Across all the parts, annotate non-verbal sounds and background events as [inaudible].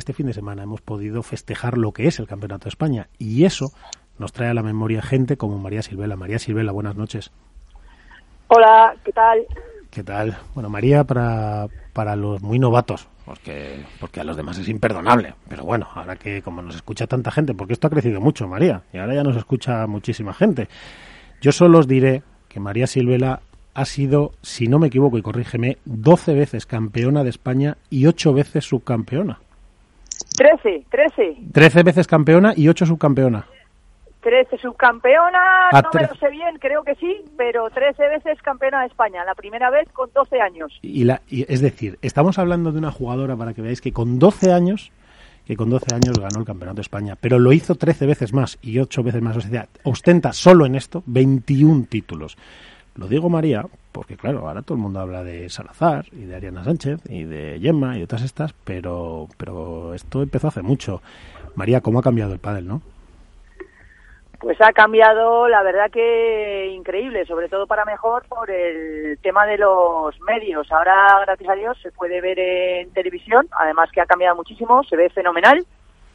este fin de semana hemos podido festejar lo que es el Campeonato de España. Y eso nos trae a la memoria gente como María Silvela. María Silvela, buenas noches. Hola, ¿qué tal? ¿Qué tal? Bueno, María, para, para los muy novatos, porque, porque a los demás es imperdonable. Pero bueno, ahora que como nos escucha tanta gente, porque esto ha crecido mucho, María, y ahora ya nos escucha muchísima gente. Yo solo os diré que María Silvela ha sido, si no me equivoco y corrígeme, 12 veces campeona de España y 8 veces subcampeona. 13, 13. 13 veces campeona y 8 subcampeona. 13 subcampeona, Ah, no me lo sé bien, creo que sí, pero 13 veces campeona de España, la primera vez con 12 años. Y la, y es decir, estamos hablando de una jugadora, para que veáis, que con 12 años que con 12 años ganó el Campeonato de España, pero lo hizo 13 veces más y 8 veces más. O sea, ostenta solo en esto 21 títulos. Lo digo María, porque claro, ahora todo el mundo habla de Salazar y de Ariana Sánchez y de Gemma y de todas estas, pero, pero esto empezó hace mucho. María, ¿cómo ha cambiado el pádel, no? Pues ha cambiado, la verdad que increíble, sobre todo para mejor por el tema de los medios. Ahora, gracias a Dios, se puede ver en televisión, además que ha cambiado muchísimo, se ve fenomenal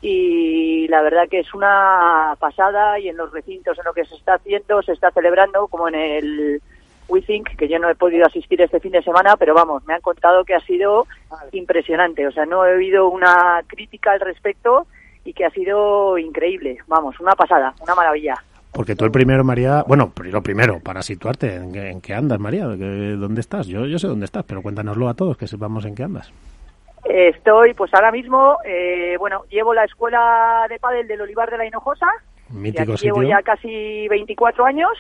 y la verdad que es una pasada y en los recintos en lo que se está haciendo, se está celebrando, como en el We Think, que yo no he podido asistir este fin de semana, pero vamos, me han contado que ha sido impresionante. O sea, no he oído una crítica al respecto y que ha sido increíble. Vamos, una pasada, una maravilla. Porque tú el primero, María, bueno, lo primero, para situarte, ¿en qué, en qué andas, María? ¿De qué- ¿Dónde estás? Yo, yo sé dónde estás, pero cuéntanoslo a todos, que sepamos en qué andas. Estoy, pues ahora mismo, eh, bueno, llevo la escuela de pádel del Olivar de la Hinojosa. Y Mítico aquí sitio. llevo ya casi 24 años.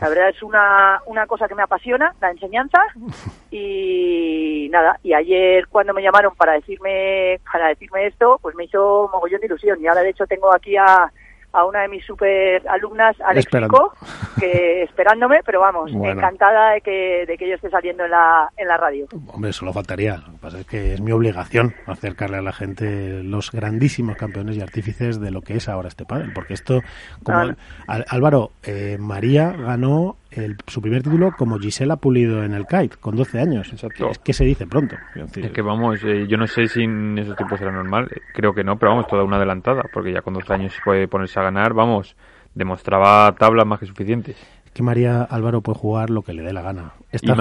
La verdad es una, una cosa que me apasiona, la enseñanza. [laughs] Y nada, y ayer cuando me llamaron para decirme para decirme esto, pues me hizo mogollón de ilusión. Y ahora de hecho tengo aquí a, a una de mis super alumnas, Alex. Pico, [laughs] que esperándome, pero vamos, Bueno. encantada de que, de que yo esté saliendo en la, en la radio. Hombre, solo faltaría. Lo que pasa es que es mi obligación acercarle a la gente los grandísimos campeones y artífices de lo que es ahora este pádel. Porque esto, como Ah. Al- Álvaro, eh, María ganó el- su primer título como Gisela Pulido en el kite, con 12 años. Exacto. Es que se dice pronto. Es que vamos, eh, yo no sé si en esos tiempos era normal, eh, creo que no, pero vamos, toda una adelantada, porque ya con 12 años puede ponerse a ganar, vamos, demostraba tablas más que suficientes. es que María Álvaro puede jugar lo que le dé la gana. Esta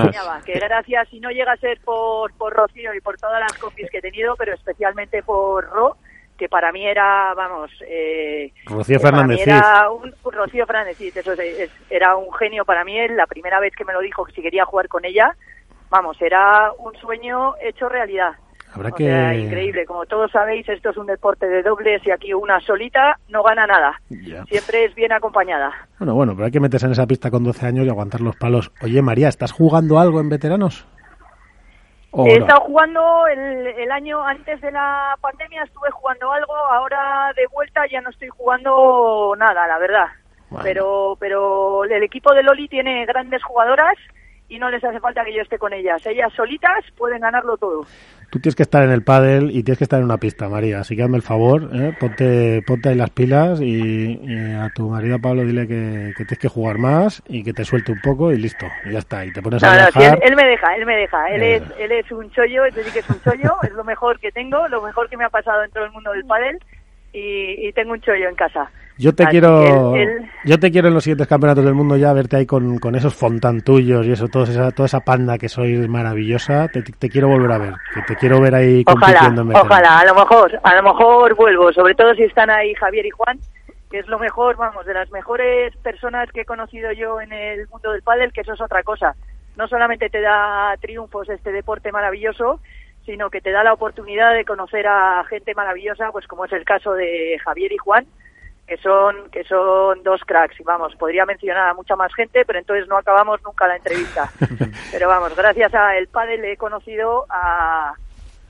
que gracias, y no llega a ser por, por Rocío y por todas las compis que he tenido, pero especialmente por Ro, que para mí era, vamos, eh, Rocío Fernández era un, Rocío Fernández eso es- es- era un genio para mí, él, la primera vez que me lo dijo que si quería jugar con ella, vamos, era un sueño hecho realidad. Habrá O que... sea, increíble. Como todos sabéis, esto es un deporte de dobles y aquí una solita no gana nada. Ya. Siempre es bien acompañada. Bueno, bueno, pero hay que meterse en esa pista con 12 años y aguantar los palos. Oye, María, ¿estás jugando algo en veteranos? ¿O He no? estado jugando el, el año antes de la pandemia, estuve jugando algo, ahora de vuelta ya no estoy jugando nada, la verdad. Bueno. Pero, pero el equipo de Loli tiene grandes jugadoras y no les hace falta que yo esté con ellas. Ellas solitas pueden ganarlo todo. Tú tienes que estar en el pádel y tienes que estar en una pista, María. Así que hazme el favor, ¿eh? ponte, ponte ahí las pilas y, y a tu marido Pablo dile que, que tienes que jugar más y que te suelte un poco y listo. Y ya está. Y te pones No, a no, sí, él, viajar. él me deja, él me deja. Él es, él es un chollo, es decir, que es un chollo, es lo mejor que tengo, lo mejor que me ha pasado en todo el mundo del pádel y, y tengo un chollo en casa. Yo te Así quiero, yo te quiero en los siguientes campeonatos del mundo ya verte ahí con, con esos fontán tuyos y eso, toda esa, toda esa panda que sois maravillosa. Te, te quiero volver a ver, que te quiero ver ahí Ojalá, compitiendo en veteranos. ojalá, a lo mejor, a lo mejor vuelvo, sobre todo si están ahí Javier y Juan, que es lo mejor, vamos, de las mejores personas que he conocido yo en el mundo del pádel, que eso es otra cosa. No solamente te da triunfos este deporte maravilloso, sino que te da la oportunidad de conocer a gente maravillosa, pues como es el caso de Javier y Juan, que son que son dos cracks y vamos podría mencionar a mucha más gente pero entonces no acabamos nunca la entrevista [laughs] pero vamos gracias a el pádel he conocido a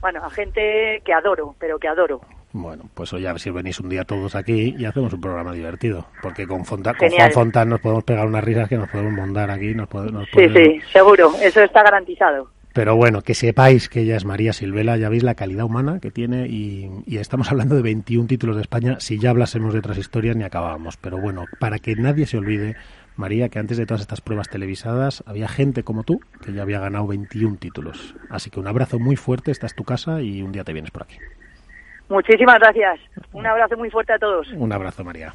bueno a gente que adoro pero que adoro Bueno, pues oye, a ver si venís un día todos aquí y hacemos un programa divertido. Porque con, Fonta, con. Juan Fontán nos podemos pegar unas risas que nos podemos mondar aquí. Nos pode- nos sí podemos- sí seguro eso está garantizado Pero bueno, que sepáis que ella es María Silvela, ya veis la calidad humana que tiene y, y estamos [laughs] hablando de 21 títulos de España. Si ya hablásemos de otras historias ni acabábamos. Pero bueno, para que nadie se olvide, María, que antes de todas estas pruebas televisadas había gente como tú que ya había ganado 21 títulos. Así que un abrazo muy fuerte, esta es tu casa y un día te vienes por aquí. Muchísimas gracias. Un abrazo muy fuerte a todos. Un abrazo, María.